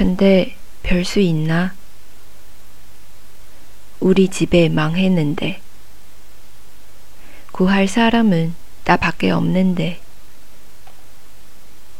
근데 별 수 있나? 우리 집에 망했는데. 구할 사람은 나밖에 없는데.